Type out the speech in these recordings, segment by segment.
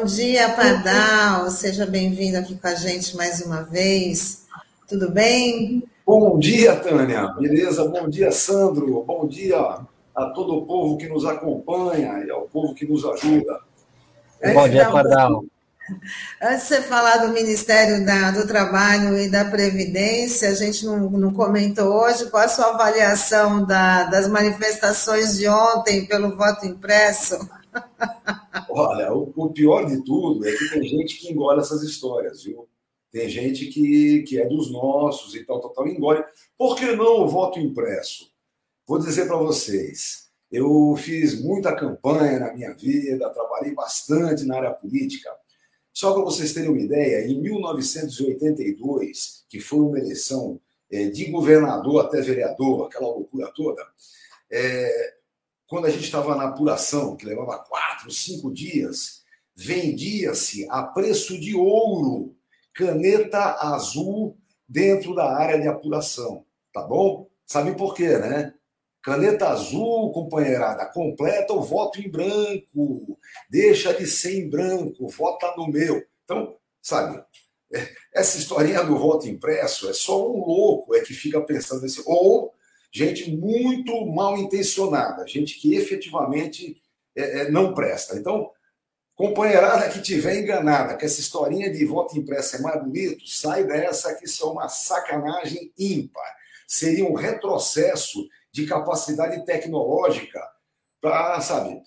Bom dia, Pardal. Seja bem-vindo aqui com a gente mais uma vez. Tudo bem? Bom dia, Tânia. Beleza? Bom dia, Sandro. Bom dia a todo o povo que nos acompanha e ao povo que nos ajuda. Bom dia, Pardal. Antes de você falar do Ministério da, do Trabalho e da Previdência, a gente não, não comentou hoje qual a sua avaliação da, das manifestações de ontem pelo voto impresso. Olha, o, o, pior de tudo é que tem gente que engole essas histórias, viu? Tem gente que, que é dos nossos e tal, tal, tal, engole. Por que não o voto impresso? Vou dizer para vocês, eu fiz muita campanha na minha vida, trabalhei bastante na área política. Só para vocês terem uma ideia, em 1982, que foi uma eleição é, de governador até vereador, aquela loucura toda, é, quando a gente estava na apuração, que levava quatro, cinco dias, vendia-se a preço de ouro caneta azul dentro da área de apuração, tá bom? Sabe por quê, né? Caneta azul, companheirada, completa o voto em branco. Deixa de ser em branco, vota no meu. Então, sabe, essa historinha do voto impresso é só um louco é que fica pensando nesse. Ou gente muito mal intencionada, gente que efetivamente é, é, não presta. Então, companheirada que tiver enganada, que essa historinha de voto impresso é mais bonito, sai dessa que isso é uma sacanagem ímpar. Seria um retrocesso de capacidade tecnológica para, sabe,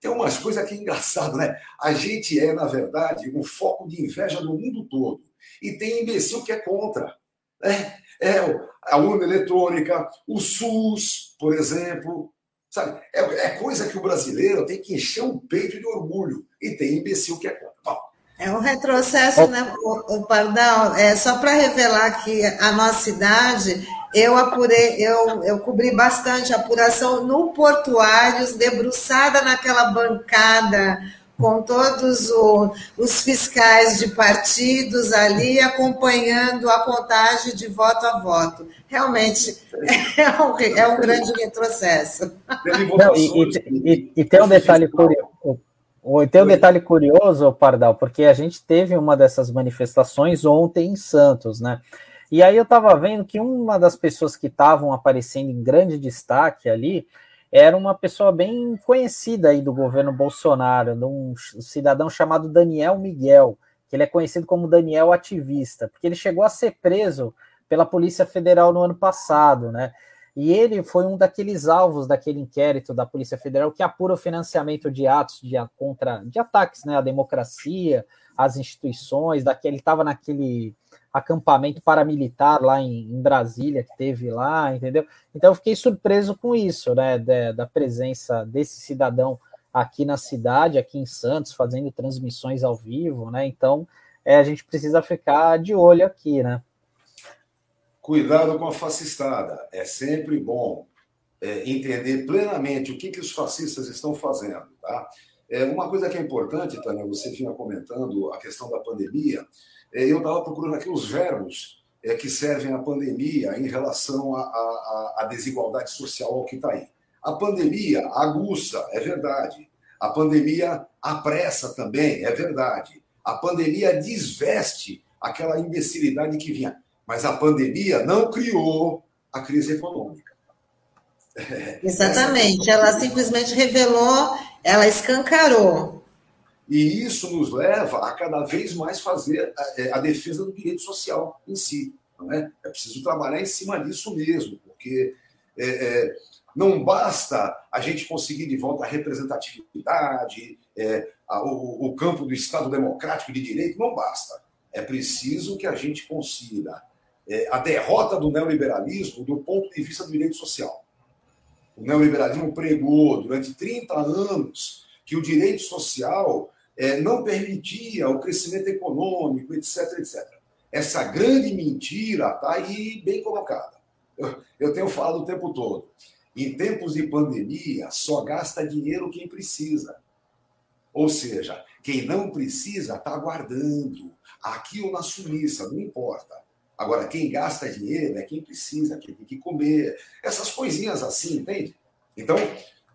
tem umas coisas que é engraçado, né? A gente é, na verdade, um foco de inveja no mundo todo. E tem imbecil que é contra. Né? É a urna eletrônica, o SUS, por exemplo. Sabe? É, é, coisa que o brasileiro tem que encher o peito de orgulho. E tem imbecil que é contra. Bom, é um retrocesso, né, o, o Pardal? É, só para revelar que a nossa idade eu apurei, eu, eu cobri bastante apuração no Portuários, debruçada naquela bancada com todos o, os fiscais de partidos ali acompanhando a contagem de voto a voto. Realmente é um, é um grande retrocesso. Não, e, e, e, tem um detalhe curioso. Tem um detalhe curioso, Pardal, porque a gente teve uma dessas manifestações ontem em Santos, né? E aí eu estava vendo que uma das pessoas que estavam aparecendo em grande destaque ali era uma pessoa bem conhecida aí do governo Bolsonaro, um cidadão chamado Daniel Miguel, que ele é conhecido como Daniel Ativista, porque ele chegou a ser preso pela Polícia Federal no ano passado, né? E ele foi um daqueles alvos daquele inquérito da Polícia Federal que apura o financiamento de atos de, contra, de ataques né, à democracia, às instituições, daquele, ele estava naquele acampamento paramilitar lá em, em, Brasília que teve lá, entendeu? Então eu fiquei surpreso com isso, né, da, da, presença desse cidadão aqui na cidade, aqui em Santos, fazendo transmissões ao vivo, né? Então é, a gente precisa ficar de olho aqui, né? Cuidado com a fascistada. É sempre bom é, entender plenamente o que, que os fascistas estão fazendo, tá? É, uma coisa que é importante, Tânia, você vinha comentando a questão da pandemia. É, eu estava procurando aqui os verbos é, que servem à pandemia em relação à desigualdade social que está aí. A pandemia aguça, é verdade. A pandemia apressa também, é verdade. A pandemia desveste aquela imbecilidade que vinha. Mas a pandemia não criou a crise econômica. Exatamente. Ela simplesmente revelou, ela escancarou e isso nos leva a cada vez mais fazer a, é, a defesa do direito social em si. É? é preciso trabalhar em cima disso mesmo, porque é, é, não basta a gente conseguir de volta a representatividade, é, a, o, o, campo do Estado democrático de direito, não basta. É preciso que a gente consiga é, a derrota do neoliberalismo do ponto de vista do direito social. O neoliberalismo pregou durante 30 anos que o direito social é, não permitia o crescimento econômico, etc, etc. Essa grande mentira está aí bem colocada. Eu, eu tenho falado o tempo todo. Em tempos de pandemia, só gasta dinheiro quem precisa. Ou seja, quem não precisa está guardando. Aqui ou na Suíça, não importa. Agora, quem gasta dinheiro é quem precisa, quem tem que comer. Essas coisinhas assim, entende? Então,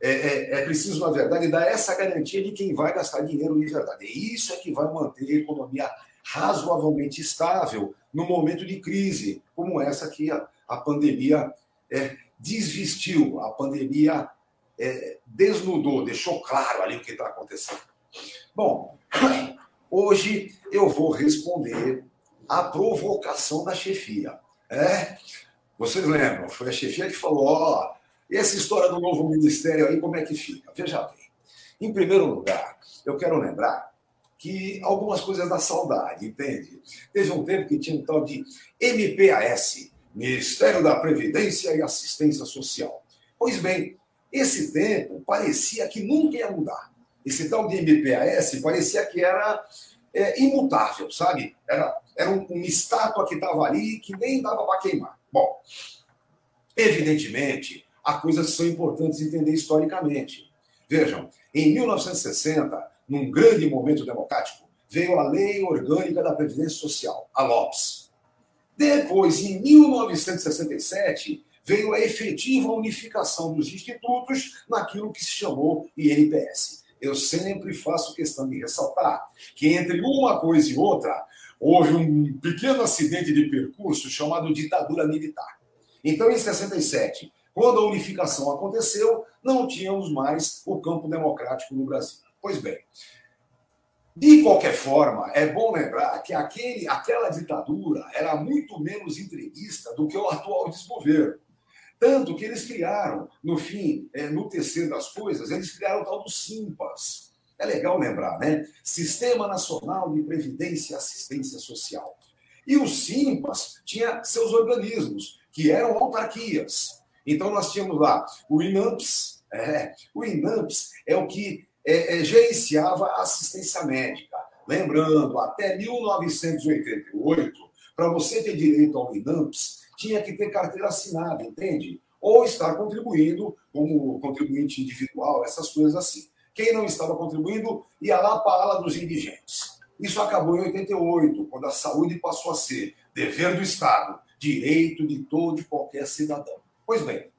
é, é, é, preciso, na verdade, dar essa garantia de quem vai gastar dinheiro de verdade. E isso é que vai manter a economia razoavelmente estável no momento de crise, como essa que a, a pandemia é, desvestiu, a pandemia é, desnudou, deixou claro ali o que está acontecendo. Bom, hoje eu vou responder à provocação da chefia. É, vocês lembram? Foi a chefia que falou: ó, essa história do novo ministério aí, como é que fica? Veja bem. Em primeiro lugar, eu quero lembrar que algumas coisas da saudade, entende? Teve um tempo que tinha um tal de MPAS, Ministério da Previdência e Assistência Social. Pois bem, esse tempo parecia que nunca ia mudar. Esse tal de MPAS parecia que era é, imutável, sabe? Era, era um, uma estátua que estava ali que nem dava para queimar. Bom, evidentemente, há coisas que são importantes entender historicamente. Vejam, em 1960, num grande momento democrático, veio a Lei Orgânica da Previdência Social, a LOPS. Depois, em 1967, veio a efetiva unificação dos institutos naquilo que se chamou INPS. Eu sempre faço questão de ressaltar que entre uma coisa e outra houve um pequeno acidente de percurso chamado ditadura militar. Então, em 67, quando a unificação aconteceu, não tínhamos mais o campo democrático no Brasil. Pois bem, de qualquer forma, é bom lembrar que aquele, aquela ditadura era muito menos entreguista do que o atual desgoverno. Tanto que eles criaram, no fim, é, no terceiro das coisas, eles criaram o tal do SIMPAS. É legal lembrar, né? Sistema Nacional de Previdência e Assistência Social. E o SIMPAS tinha seus organismos, que eram autarquias. Então, nós tínhamos lá o INAMPS. É, o INAMPS é o que é, é, gerenciava a assistência médica. Lembrando, até 1988, para você ter direito ao INAMPS, tinha que ter carteira assinada, entende? Ou estar contribuindo como contribuinte individual, essas coisas assim. Quem não estava contribuindo ia lá para a ala dos indigentes. Isso acabou em 88, quando a saúde passou a ser dever do Estado, direito de todo e qualquer cidadão. Pois bem,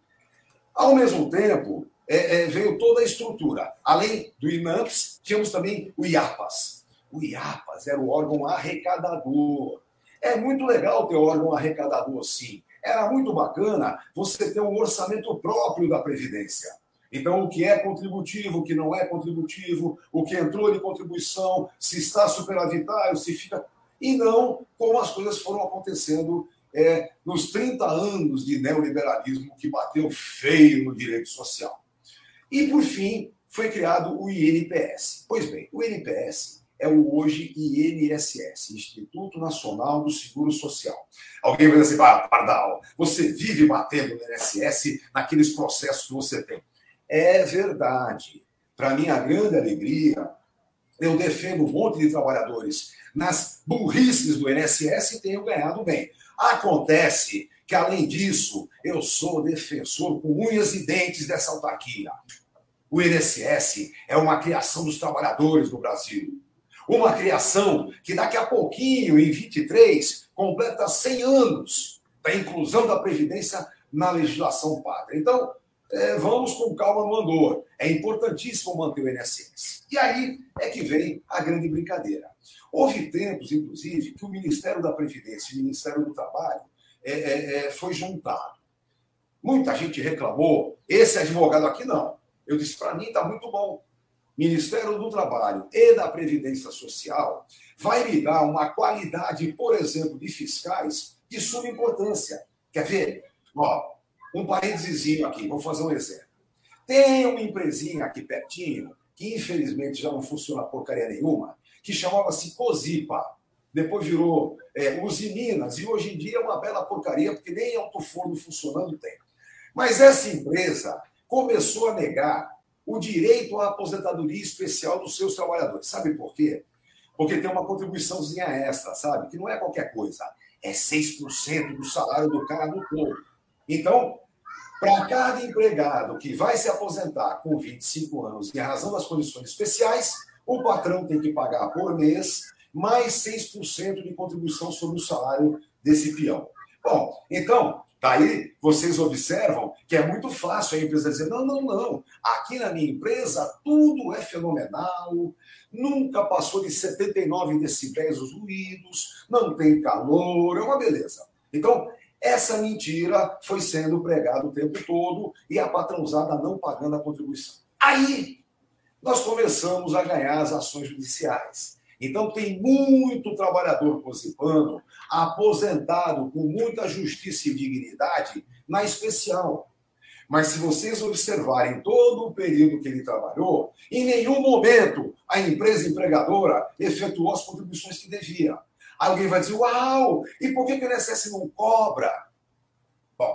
ao mesmo tempo, é, é, veio toda a estrutura. Além do INAMPS, tínhamos também o IAPAS. O IAPAS era o órgão arrecadador. É muito legal ter órgão arrecadador, sim. Era muito bacana você ter um orçamento próprio da Previdência. Então, o que é contributivo, o que não é contributivo, o que entrou de contribuição, se está superavitário, se fica. E não como as coisas foram acontecendo é, nos 30 anos de neoliberalismo que bateu feio no direito social. E, por fim, foi criado o INPS. Pois bem, o INPS é o hoje INSS, Instituto Nacional do Seguro Social. Alguém vai dizer assim, Pardal, você vive batendo no INSS naqueles processos que você tem. É verdade. Para minha grande alegria, eu defendo um monte de trabalhadores nas burrices do INSS e tenho ganhado bem. Acontece que, além disso, eu sou defensor com unhas e dentes dessa autarquia. O INSS é uma criação dos trabalhadores do Brasil. Uma criação que daqui a pouquinho, em 23, completa 100 anos da inclusão da Previdência na legislação pátria. Então, é, vamos com calma no andor. É importantíssimo manter o INSS. E aí é que vem a grande brincadeira. Houve tempos, inclusive, que o Ministério da Previdência e o Ministério do Trabalho é, é, é foi juntado. Muita gente reclamou, esse advogado aqui não. Eu disse, para mim está muito bom. Ministério do Trabalho e da Previdência Social vai me dar uma qualidade, por exemplo, de fiscais de suma importância. Quer ver? Ó, um parênteses aqui, vou fazer um exemplo. Tem uma empresinha aqui pertinho, que infelizmente já não funciona porcaria nenhuma, que chamava-se Cozipa. Depois virou é, e hoje em dia é uma bela porcaria, porque nem autoforno funcionando tem. Mas essa empresa começou a negar o direito à aposentadoria especial dos seus trabalhadores. Sabe por quê? Porque tem uma contribuiçãozinha extra, sabe? Que não é qualquer coisa. É 6% do salário do cara no todo. Então, para cada empregado que vai se aposentar com 25 anos, em razão das condições especiais, o patrão tem que pagar por mês mais 6% de contribuição sobre o salário desse peão. Bom, então, Daí vocês observam que é muito fácil a empresa dizer: não, não, não, aqui na minha empresa tudo é fenomenal, nunca passou de 79 decibéis os ruídos, não tem calor, é uma beleza. Então, essa mentira foi sendo pregada o tempo todo e a patrãozada não pagando a contribuição. Aí nós começamos a ganhar as ações judiciais. Então, tem muito trabalhador posipano aposentado com muita justiça e dignidade, na especial. Mas se vocês observarem todo o período que ele trabalhou, em nenhum momento a empresa empregadora efetuou as contribuições que devia. Alguém vai dizer, uau, e por que, que o INSS não cobra? Bom,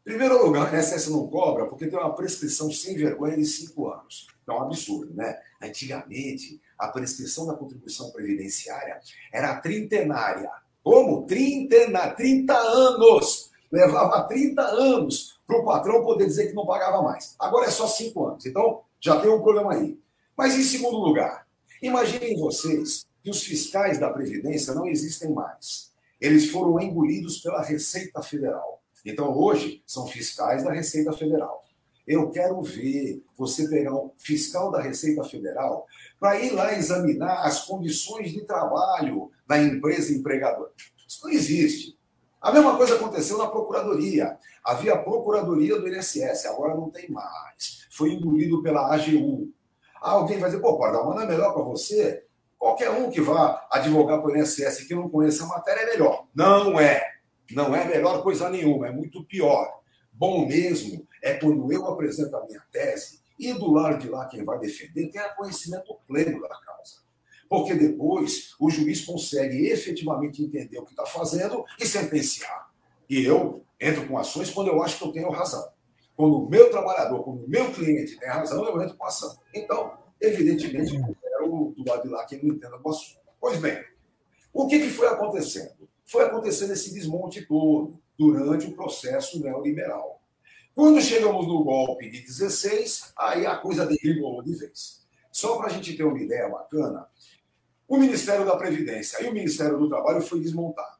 em primeiro lugar, o INSS não cobra porque tem uma prescrição sem vergonha de cinco anos. É um absurdo, né? Antigamente, a prescrição da contribuição previdenciária era trintenária. Como? Trintena, 30 anos. Levava 30 anos para o patrão poder dizer que não pagava mais. Agora é só 5 anos. Então, já tem um problema aí. Mas, em segundo lugar, imaginem vocês que os fiscais da Previdência não existem mais. Eles foram engolidos pela Receita Federal. Então, hoje, são fiscais da Receita Federal. Eu quero ver você pegar um fiscal da Receita Federal para ir lá examinar as condições de trabalho da empresa empregadora. Isso não existe. A mesma coisa aconteceu na Procuradoria. Havia a Procuradoria do INSS, agora não tem mais. Foi engolido pela AGU. Alguém vai dizer, pô, Pardal, mas não é melhor para você? Qualquer um que vá advogar para o INSS que não conheça a matéria é melhor. Não é. Não é melhor coisa nenhuma, é muito pior. Bom mesmo é quando eu apresento a minha tese e do lado de lá quem vai defender tenha conhecimento pleno da causa. Porque depois o juiz consegue efetivamente entender o que está fazendo e sentenciar. E eu entro com ações quando eu acho que eu tenho razão. Quando o meu trabalhador, quando o meu cliente tem razão, eu entro com ação. Então, evidentemente, eu quero do lado de lá quem não entenda o. Pois bem, o que, que foi acontecendo? Foi acontecendo esse desmonte todo durante o processo neoliberal. Quando chegamos no golpe de 16, aí a coisa derribou de vez. Só para a gente ter uma ideia bacana, o Ministério da Previdência e o Ministério do Trabalho foi desmontado.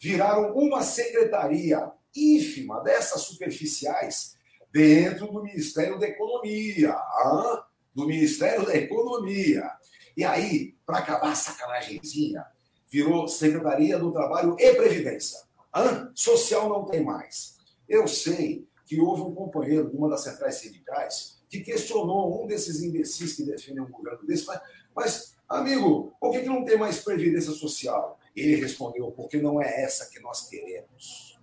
Viraram uma secretaria ínfima dessas superficiais dentro do Ministério da Economia. Do Ministério da Economia. E aí, para acabar a sacanagemzinha, virou Secretaria do Trabalho e Previdência. Ah, social não tem mais. Eu sei que houve um companheiro de uma das centrais sindicais que questionou um desses imbecis que defendem um governo desse, mas, mas amigo, por que, que não tem mais previdência social? Ele respondeu, porque não é essa que nós queremos.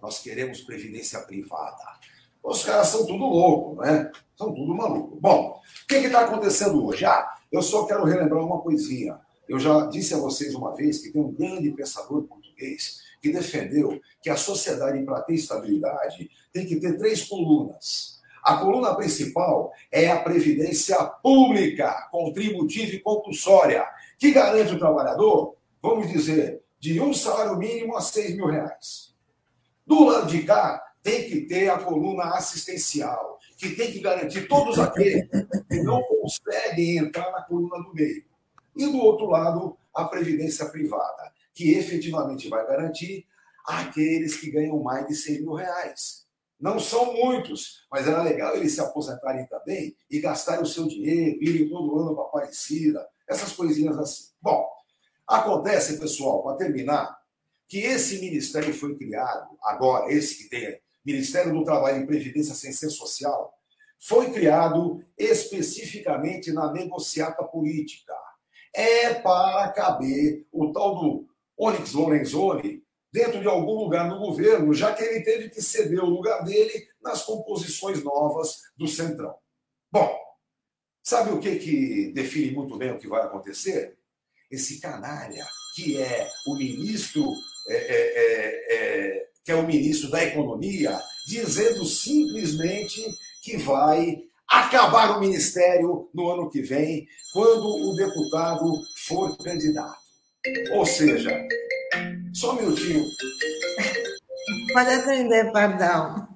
Nós queremos previdência privada. Os caras são tudo louco, né? São tudo maluco. Bom, o que está acontecendo hoje? Ah, eu só quero relembrar uma coisinha. Eu já disse a vocês uma vez que tem um grande pensador português que defendeu que a sociedade, para ter estabilidade, tem que ter três colunas. A coluna principal é a previdência pública, contributiva e compulsória, que garante o trabalhador, vamos dizer, de um salário mínimo a seis mil reais. Do lado de cá, tem que ter a coluna assistencial, que tem que garantir todos aqueles que não conseguem entrar na coluna do meio. E do outro lado, a previdência privada, que efetivamente vai garantir aqueles que ganham mais de 100 mil reais. Não são muitos, mas era legal eles se aposentarem também e gastarem o seu dinheiro, irem todo ano para Aparecida, essas coisinhas assim. Bom, acontece, pessoal, para terminar, que esse ministério foi criado, agora, esse que tem Ministério do Trabalho e Previdência Sem Social, foi criado especificamente na negociata política. É para caber o tal do Onyx Lorenzoni dentro de algum lugar no governo, já que ele teve que ceder o lugar dele nas composições novas do Centrão. Bom, sabe o que, que define muito bem o que vai acontecer? Esse canalha, que é o ministro, é, é, é, é que é o ministro da Economia, dizendo simplesmente que vai acabar o ministério no ano que vem, quando o deputado for candidato. Ou seja, só um minutinho. Pode atender, Pardal.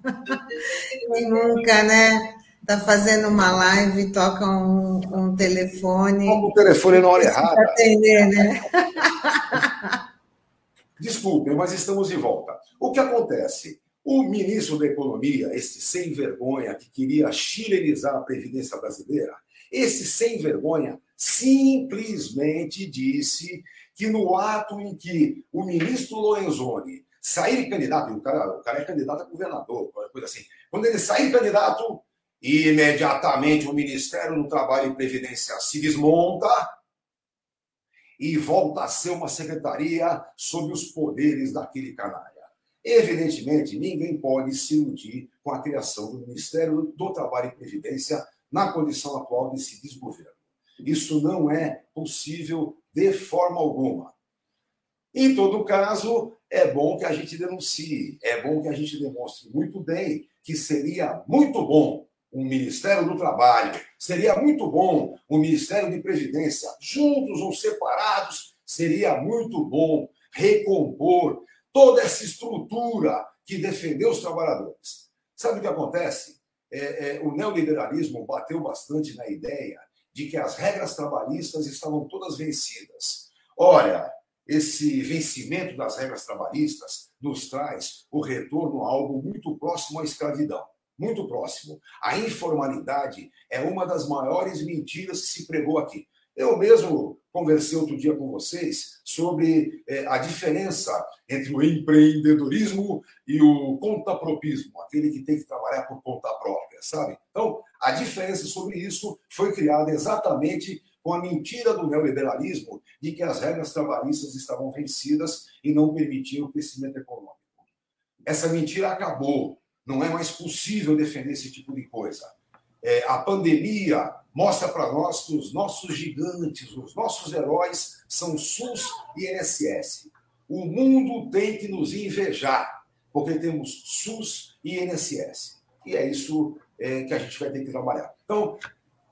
Quem nunca, né? Está fazendo uma live e toca um, um telefone. Como o telefone na hora errada. Atender, né? Desculpem, mas estamos de volta. O que acontece? O ministro da Economia, esse sem vergonha que queria chilenizar a Previdência brasileira, esse sem vergonha simplesmente disse que no ato em que o ministro Lorenzoni sair candidato, o cara, o cara é candidato a governador, coisa assim, quando ele sair candidato, imediatamente o Ministério do Trabalho e Previdência se desmonta e volta a ser uma secretaria sob os poderes daquele canalha. Evidentemente, ninguém pode se iludir com a criação do Ministério do Trabalho e Previdência na condição atual desse desgoverno. Isso não é possível de forma alguma. Em todo caso, é bom que a gente denuncie, é bom que a gente demonstre muito bem que seria muito bom um Ministério do Trabalho, seria muito bom um Ministério de Previdência, juntos ou separados, seria muito bom recompor toda essa estrutura que defendeu os trabalhadores. Sabe o que acontece? É, é, o neoliberalismo bateu bastante na ideia de que as regras trabalhistas estavam todas vencidas. Olha, esse vencimento das regras trabalhistas nos traz o retorno a algo muito próximo à escravidão. Muito próximo. A informalidade é uma das maiores mentiras que se pregou aqui. Eu mesmo conversei outro dia com vocês sobre é, a diferença entre o empreendedorismo e o contapropismo, aquele que tem que trabalhar por conta própria, sabe? Então, a diferença sobre isso foi criada exatamente com a mentira do neoliberalismo de que as regras trabalhistas estavam vencidas e não permitiam o crescimento econômico. Essa mentira acabou. Não é mais possível defender esse tipo de coisa. É, a pandemia mostra para nós que os nossos gigantes, os nossos heróis são SUS e INSS. O mundo tem que nos invejar, porque temos SUS e INSS. E é isso é, que a gente vai ter que trabalhar. Então,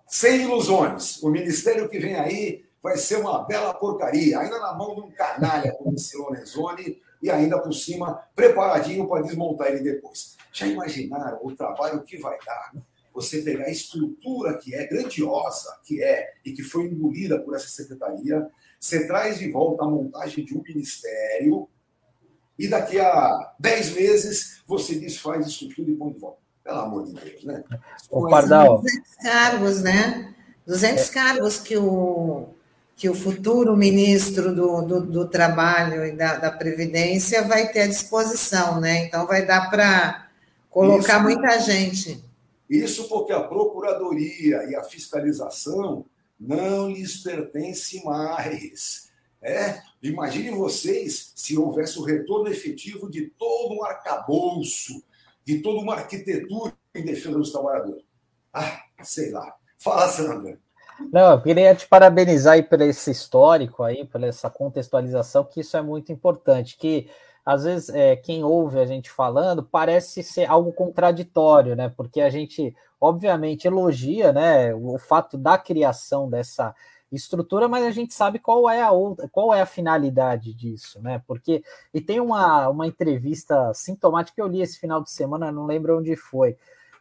sem ilusões, o ministério que vem aí vai ser uma bela porcaria, ainda na mão de um canalha como esse Lorenzoni, e ainda por cima preparadinho para desmontar ele depois. Já imaginaram o trabalho que vai dar? você pegar a estrutura que é grandiosa, que é e que foi engolida por essa secretaria, você traz de volta a montagem de um ministério e daqui a 10 meses você desfaz isso tudo e põe de volta. Pelo amor de Deus, né? O Pardal. 200 cargos, né? 200 é. cargos que o, que o futuro ministro do, do, do Trabalho e da, da, Previdência vai ter à disposição, né? Então vai dar para colocar Isso. muita gente. Isso porque a procuradoria e a fiscalização não lhes pertence mais. É, imagine vocês se houvesse o retorno efetivo de todo um arcabouço, de toda uma arquitetura em defesa dos trabalhadores. Ah, sei lá. Fala, Sandra. Não, eu queria te parabenizar aí por esse histórico aí, por essa contextualização, que isso é muito importante, que às vezes é, quem ouve a gente falando parece ser algo contraditório, né? Porque a gente, obviamente, elogia né, o fato da criação dessa estrutura, mas a gente sabe qual é a outra, qual é a finalidade disso, né? Porque e tem uma, uma entrevista sintomática que eu li esse final de semana, não lembro onde foi.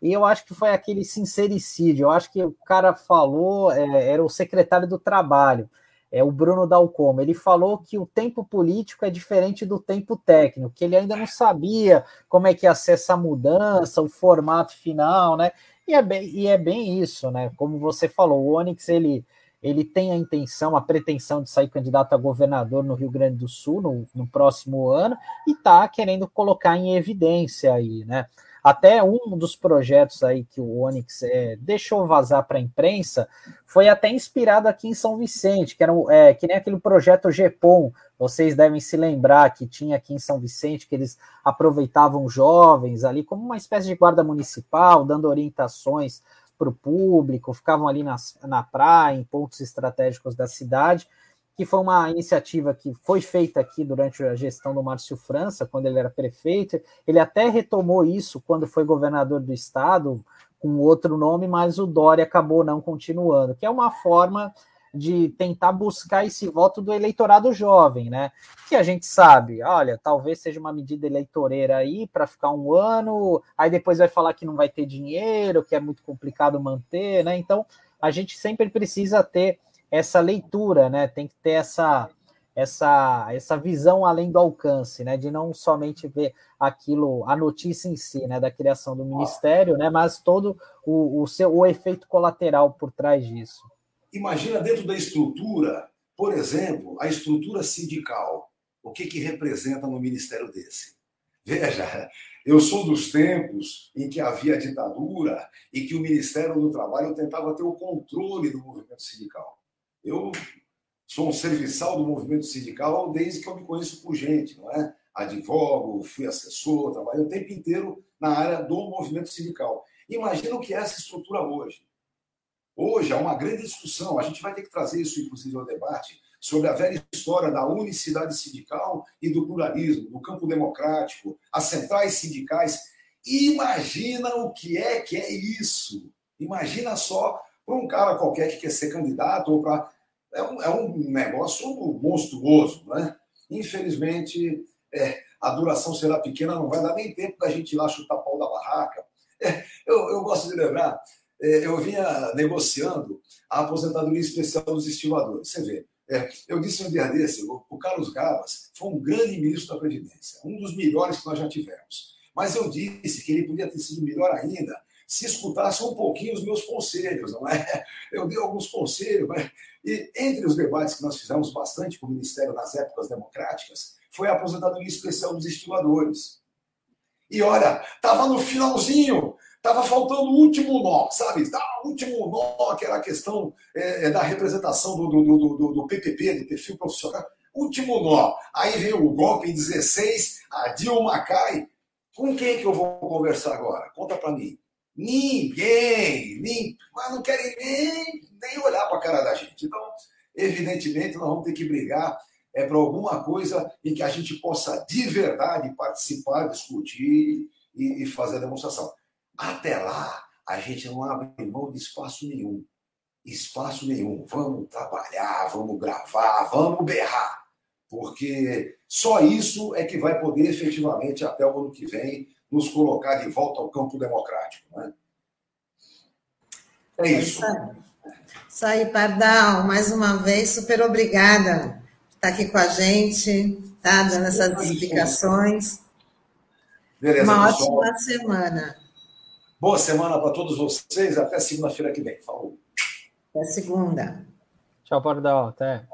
E eu acho que foi aquele sincericídio. Eu acho que o cara falou, é, era o secretário do trabalho é o Bruno Dalcoma. Ele falou que o tempo político é diferente do tempo técnico, que ele ainda não sabia como é que ia ser essa mudança, o formato final, né? E é bem, e é bem isso, né? Como você falou, o Onyx ele, ele tem a intenção, a pretensão de sair candidato a governador no Rio Grande do Sul no, no próximo ano e está querendo colocar em evidência aí, né? Até um dos projetos aí que o Onyx é, deixou vazar para a imprensa foi até inspirado aqui em São Vicente, que era é, que nem aquele projeto GEPOM, vocês devem se lembrar que tinha aqui em São Vicente, que eles aproveitavam jovens ali como uma espécie de guarda municipal, dando orientações para o público, ficavam ali nas, na praia, em pontos estratégicos da cidade que foi uma iniciativa que foi feita aqui durante a gestão do Márcio França, quando ele era prefeito. Ele até retomou isso quando foi governador do estado, com outro nome, mas o Dória acabou não continuando, que é uma forma de tentar buscar esse voto do eleitorado jovem, né? Que a gente sabe, olha, talvez seja uma medida eleitoreira aí para ficar um ano, aí depois vai falar que não vai ter dinheiro, que é muito complicado manter, né? Então a gente sempre precisa ter essa leitura, né? Tem que ter essa essa, essa visão além do alcance, né? De não somente ver aquilo, a notícia em si, né? Da criação do ministério, né? Mas todo o, o seu o efeito colateral por trás disso. Imagina dentro da estrutura, por exemplo, a estrutura sindical. O que, que representa no ministério desse? Veja, eu sou dos tempos em que havia ditadura e que o Ministério do Trabalho tentava ter o controle do movimento sindical. Eu sou um serviçal do movimento sindical desde que eu me conheço por gente, não é? Advogo, fui assessor, trabalhei o tempo inteiro na área do movimento sindical. Imagina o que é essa estrutura hoje. Hoje há uma grande discussão, a gente vai ter que trazer isso, inclusive, ao debate, sobre a velha história da unicidade sindical e do pluralismo, do campo democrático, as centrais sindicais. Imagina o que é que é isso. Imagina só para um cara qualquer que quer ser candidato ou para é um, é um negócio monstruoso, né? Infelizmente, é, a duração será pequena, não vai dar nem tempo da gente ir lá chutar pau da barraca. É, eu, eu, gosto de lembrar, é, eu vinha negociando a aposentadoria especial dos estivadores. Você vê, é, eu disse um dia desse, o, o Carlos Gabas foi um grande ministro da Previdência, um dos melhores que nós já tivemos. Mas eu disse que ele podia ter sido melhor ainda se escutasse um pouquinho os meus conselhos, não é? Eu dei alguns conselhos, mas... e entre os debates que nós fizemos bastante com o Ministério nas épocas democráticas, foi a aposentadoria especial dos estimadores. E olha, estava no finalzinho, estava faltando o último nó, sabe? Tá, o último nó, que era a questão é, é da representação do, do, do, do, PPP, do perfil profissional. Último nó. Aí veio o golpe em 16, a Dilma cai. Com quem que eu vou conversar agora? Conta para mim. Ninguém, nem, mas não querem nem, nem olhar para a cara da gente. Então, evidentemente, nós vamos ter que brigar é para alguma coisa em que a gente possa de verdade participar, discutir e, e fazer a demonstração. Até lá, a gente não abre mão de espaço nenhum. Espaço nenhum. Vamos trabalhar, vamos gravar, vamos berrar. Porque só isso é que vai poder efetivamente, até o ano que vem, nos colocar de volta ao campo democrático. Né? É isso. Isso aí, Pardal, mais uma vez, super obrigada por estar aqui com a gente, tá? dando essas explicações. Beleza, uma pessoal. ótima semana. Boa semana para todos vocês. Até segunda-feira que vem. Falou. Até segunda. Tchau, Pardal. Até.